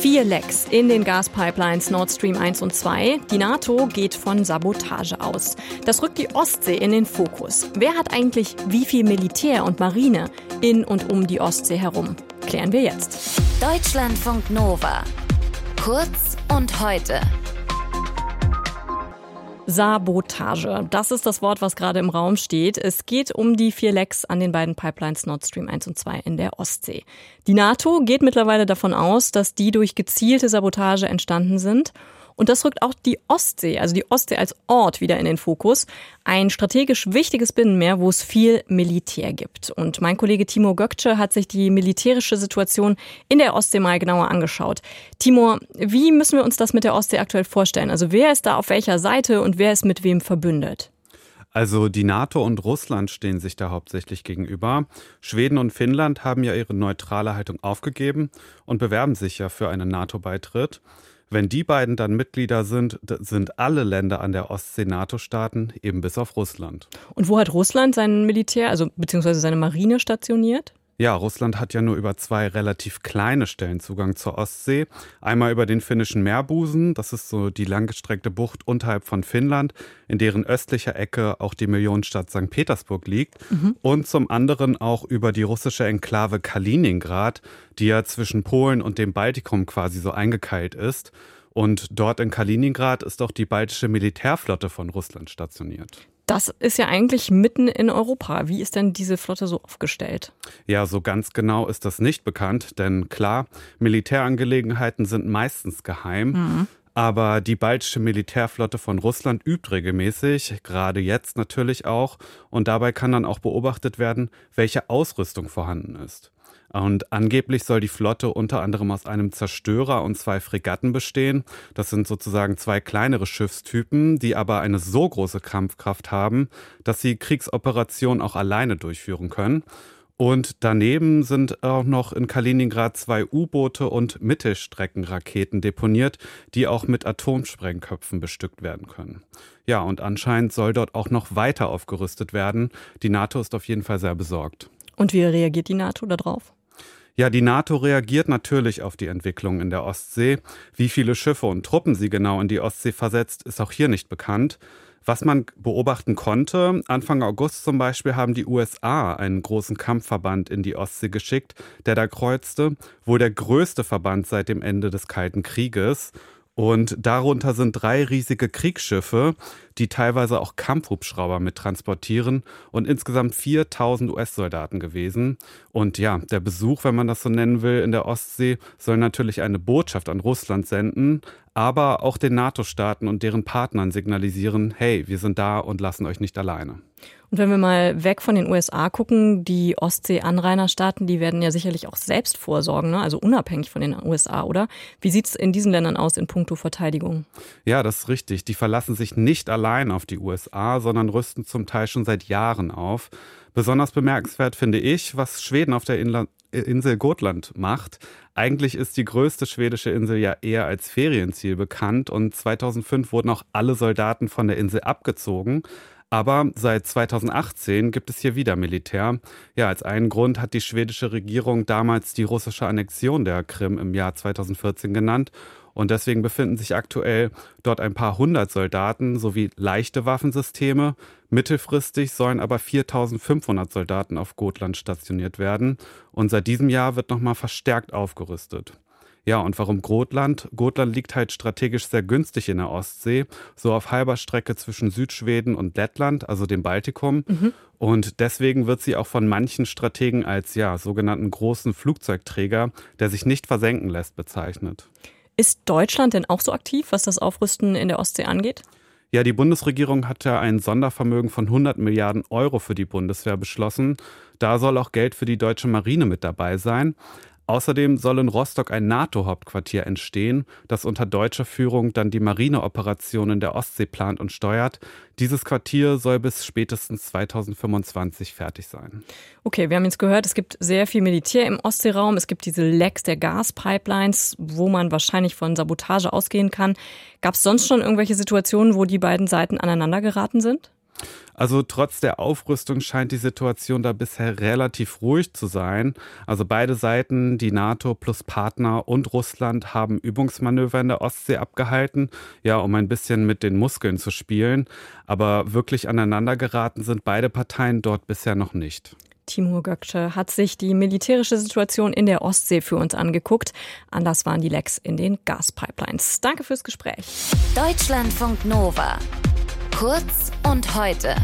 Vier Lecks in den Gaspipelines Nord Stream 1 und 2. Die NATO geht von Sabotage aus. Das rückt die Ostsee in den Fokus. Wer hat eigentlich wie viel Militär und Marine in und um die Ostsee herum? Klären wir jetzt. Deutschlandfunk Nova. Kurz und heute. Sabotage. Das ist das Wort, was gerade im Raum steht. Es geht um die vier Lecks an den beiden Pipelines Nord Stream 1 und 2 in der Ostsee. Die NATO geht mittlerweile davon aus, dass die durch gezielte Sabotage entstanden sind. Und das rückt auch die Ostsee, also die Ostsee als Ort wieder in den Fokus. Ein strategisch wichtiges Binnenmeer, wo es viel Militär gibt. Und mein Kollege Timo Gökce hat sich die militärische Situation in der Ostsee mal genauer angeschaut. Timo, wie müssen wir uns das mit der Ostsee aktuell vorstellen? Also wer ist da auf welcher Seite und wer ist mit wem verbündet? Also die NATO und Russland stehen sich da hauptsächlich gegenüber. Schweden und Finnland haben ja ihre neutrale Haltung aufgegeben und bewerben sich ja für einen NATO-Beitritt. Wenn die beiden dann Mitglieder sind, sind alle Länder an der Ostsee NATO-Staaten, eben bis auf Russland. Und wo hat Russland sein Militär, also beziehungsweise seine Marine stationiert? Ja, Russland hat ja nur über zwei relativ kleine Stellen Zugang zur Ostsee. Einmal über den finnischen Meerbusen, das ist so die langgestreckte Bucht unterhalb von Finnland, in deren östlicher Ecke auch die Millionenstadt St. Petersburg liegt. Mhm. Und zum anderen auch über die russische Enklave Kaliningrad, die ja zwischen Polen und dem Baltikum quasi so eingekeilt ist. Und dort in Kaliningrad ist auch die baltische Militärflotte von Russland stationiert. Das ist ja eigentlich mitten in Europa. Wie ist denn diese Flotte so aufgestellt? Ja, so ganz genau ist das nicht bekannt, denn klar, Militärangelegenheiten sind meistens geheim. Mhm. Aber die baltische Militärflotte von Russland übt regelmäßig, gerade jetzt natürlich auch, und dabei kann dann auch beobachtet werden, welche Ausrüstung vorhanden ist. Und angeblich soll die Flotte unter anderem aus einem Zerstörer und zwei Fregatten bestehen. Das sind sozusagen zwei kleinere Schiffstypen, die aber eine so große Kampfkraft haben, dass sie Kriegsoperationen auch alleine durchführen können. Und daneben sind auch noch in Kaliningrad zwei U-Boote und Mittelstreckenraketen deponiert, die auch mit Atomsprengköpfen bestückt werden können. Ja, und anscheinend soll dort auch noch weiter aufgerüstet werden. Die NATO ist auf jeden Fall sehr besorgt. Und wie reagiert die NATO darauf? Ja, die NATO reagiert natürlich auf die Entwicklung in der Ostsee. Wie viele Schiffe und Truppen sie genau in die Ostsee versetzt, ist auch hier nicht bekannt. Was man beobachten konnte, Anfang August zum Beispiel haben die USA einen großen Kampfverband in die Ostsee geschickt, der da kreuzte, wohl der größte Verband seit dem Ende des Kalten Krieges. Und darunter sind drei riesige Kriegsschiffe, die teilweise auch Kampfhubschrauber mit transportieren und insgesamt 4000 US-Soldaten gewesen. Und ja, der Besuch, wenn man das so nennen will, in der Ostsee soll natürlich eine Botschaft an Russland senden, aber auch den NATO-Staaten und deren Partnern signalisieren, hey, wir sind da und lassen euch nicht alleine. Und wenn wir mal weg von den USA gucken, die Ostsee-Anrainerstaaten, die werden ja sicherlich auch selbst vorsorgen, ne? also unabhängig von den USA, oder? Wie sieht es in diesen Ländern aus in puncto Verteidigung? Ja, das ist richtig. Die verlassen sich nicht allein auf die USA, sondern rüsten zum Teil schon seit Jahren auf. Besonders bemerkenswert finde ich, was Schweden auf der Inla Insel Gotland macht. Eigentlich ist die größte schwedische Insel ja eher als Ferienziel bekannt und 2005 wurden auch alle Soldaten von der Insel abgezogen. Aber seit 2018 gibt es hier wieder Militär. Ja, als einen Grund hat die schwedische Regierung damals die russische Annexion der Krim im Jahr 2014 genannt. Und deswegen befinden sich aktuell dort ein paar hundert Soldaten sowie leichte Waffensysteme. Mittelfristig sollen aber 4500 Soldaten auf Gotland stationiert werden. Und seit diesem Jahr wird nochmal verstärkt aufgerüstet. Ja, und warum Gotland? Gotland liegt halt strategisch sehr günstig in der Ostsee, so auf halber Strecke zwischen Südschweden und Lettland, also dem Baltikum. Mhm. Und deswegen wird sie auch von manchen Strategen als ja, sogenannten großen Flugzeugträger, der sich nicht versenken lässt, bezeichnet. Ist Deutschland denn auch so aktiv, was das Aufrüsten in der Ostsee angeht? Ja, die Bundesregierung hat ja ein Sondervermögen von 100 Milliarden Euro für die Bundeswehr beschlossen. Da soll auch Geld für die deutsche Marine mit dabei sein. Außerdem soll in Rostock ein NATO-Hauptquartier entstehen, das unter deutscher Führung dann die Marineoperationen der Ostsee plant und steuert. Dieses Quartier soll bis spätestens 2025 fertig sein. Okay, wir haben jetzt gehört, es gibt sehr viel Militär im Ostseeraum. Es gibt diese Lecks der Gaspipelines, wo man wahrscheinlich von Sabotage ausgehen kann. Gab es sonst schon irgendwelche Situationen, wo die beiden Seiten aneinander geraten sind? Also trotz der Aufrüstung scheint die Situation da bisher relativ ruhig zu sein. Also beide Seiten, die NATO plus Partner und Russland, haben Übungsmanöver in der Ostsee abgehalten, ja, um ein bisschen mit den Muskeln zu spielen. Aber wirklich aneinander geraten sind beide Parteien dort bisher noch nicht. Timur Gökçe hat sich die militärische Situation in der Ostsee für uns angeguckt. Anders waren die Lecks in den Gaspipelines. Danke fürs Gespräch. Deutschlandfunk Nova. Kurz und heute.